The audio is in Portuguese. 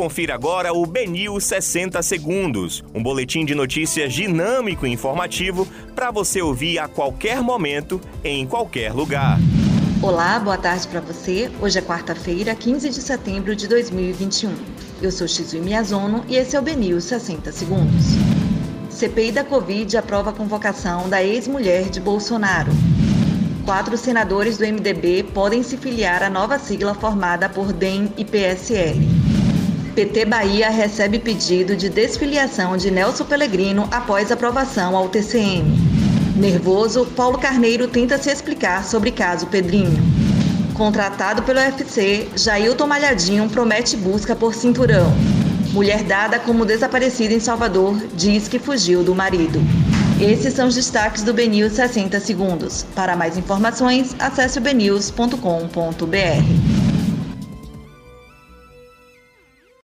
Confira agora o Benil 60 Segundos, um boletim de notícias dinâmico e informativo para você ouvir a qualquer momento, em qualquer lugar. Olá, boa tarde para você. Hoje é quarta-feira, 15 de setembro de 2021. Eu sou Xizui Miyazono e esse é o Benil 60 Segundos. CPI da Covid aprova a convocação da ex-mulher de Bolsonaro. Quatro senadores do MDB podem se filiar à nova sigla formada por DEM e PSL. PT Bahia recebe pedido de desfiliação de Nelson Pellegrino após aprovação ao TCM. Nervoso, Paulo Carneiro tenta se explicar sobre caso Pedrinho. Contratado pelo UFC, Jailton Malhadinho promete busca por cinturão. Mulher dada como desaparecida em Salvador diz que fugiu do marido. Esses são os destaques do BNews 60 segundos. Para mais informações, acesse o bnews.com.br.